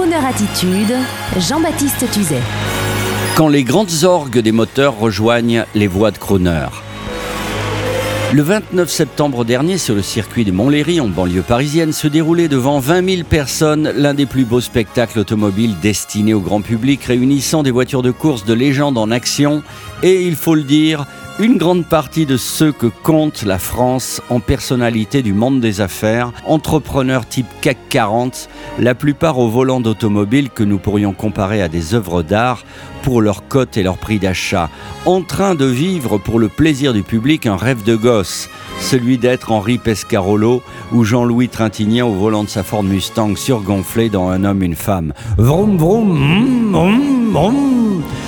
Crooner Attitude, Jean-Baptiste Tuzet. Quand les grandes orgues des moteurs rejoignent les voies de Crooner. Le 29 septembre dernier, sur le circuit de Montlhéry, en banlieue parisienne, se déroulait devant 20 000 personnes l'un des plus beaux spectacles automobiles destinés au grand public, réunissant des voitures de course de légende en action et, il faut le dire, une grande partie de ceux que compte la France en personnalité du monde des affaires, entrepreneurs type CAC 40, la plupart au volant d'automobiles que nous pourrions comparer à des œuvres d'art pour leur cote et leur prix d'achat, en train de vivre pour le plaisir du public un rêve de gosse, celui d'être Henri Pescarolo ou Jean-Louis Trintignant au volant de sa Ford Mustang surgonflé dans Un homme, une femme. Vroom, vroom, vroom, vroom.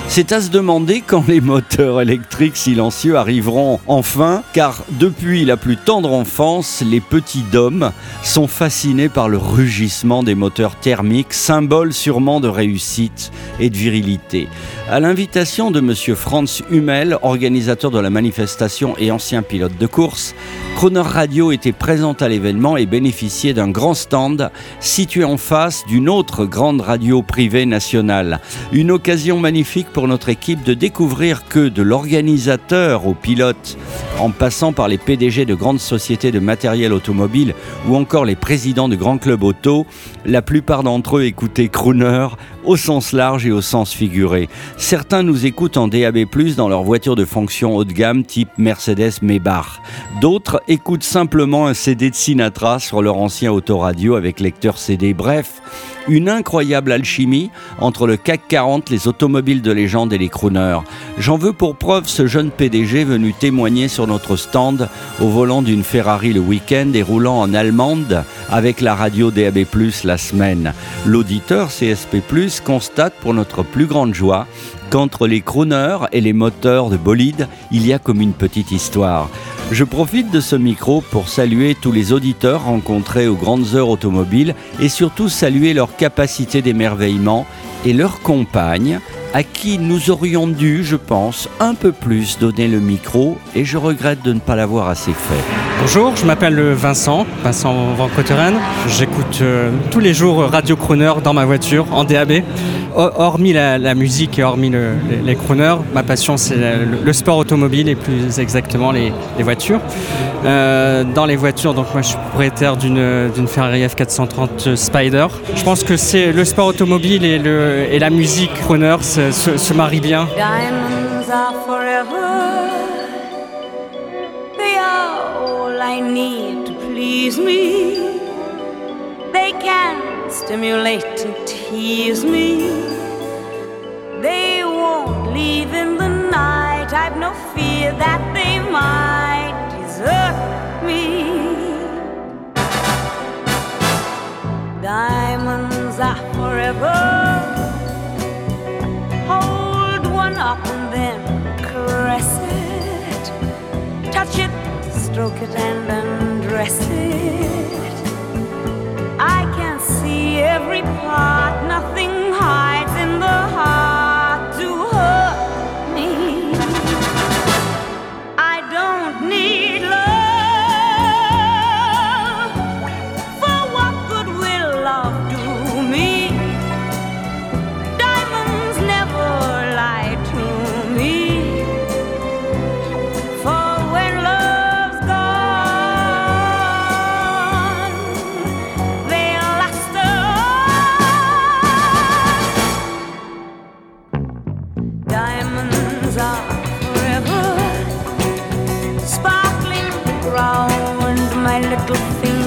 C'est à se demander quand les moteurs électriques silencieux arriveront enfin, car depuis la plus tendre enfance, les petits dômes sont fascinés par le rugissement des moteurs thermiques, symbole sûrement de réussite et de virilité. À l'invitation de M. Franz Hummel, organisateur de la manifestation et ancien pilote de course, Croner Radio était présent à l'événement et bénéficiait d'un grand stand situé en face d'une autre grande radio privée nationale. Une occasion magnifique pour notre équipe de découvrir que de l'organisateur au pilote, en passant par les PDG de grandes sociétés de matériel automobile ou encore les présidents de grands clubs auto, la plupart d'entre eux écoutaient Crooner au sens large et au sens figuré. Certains nous écoutent en DAB+, dans leur voiture de fonction haut de gamme type Mercedes Maybach. D'autres écoutent simplement un CD de Sinatra sur leur ancien autoradio avec lecteur CD. Bref, une incroyable alchimie entre le CAC 40, les automobiles de et les crooners. J'en veux pour preuve ce jeune PDG venu témoigner sur notre stand au volant d'une Ferrari le week-end et roulant en allemande avec la radio DAB+, la semaine. L'auditeur CSP+, constate pour notre plus grande joie qu'entre les crooners et les moteurs de bolide, il y a comme une petite histoire. Je profite de ce micro pour saluer tous les auditeurs rencontrés aux grandes heures automobiles et surtout saluer leur capacité d'émerveillement et leurs compagnes à qui nous aurions dû, je pense, un peu plus donner le micro et je regrette de ne pas l'avoir assez fait. Bonjour, je m'appelle Vincent, Vincent Van Coteren. J'écoute euh, tous les jours Radio Croner dans ma voiture en DAB. Hormis la, musique et hormis les, crooners, ma passion c'est le, sport automobile et plus exactement les, voitures. Euh, dans les voitures, donc moi je suis propriétaire d'une Ferrari F430 Spider. Je pense que c'est le sport automobile et, le, et la musique crooner se, se, se marient bien. Diamonds are forever. They are all I need to please me. They can stimulate and tease me. They won't leave in the night. I've no fear that they might desert me. Diamonds are forever. Hold and then caress it. Touch it, stroke it, and undress it I can see every part, nothing little thing.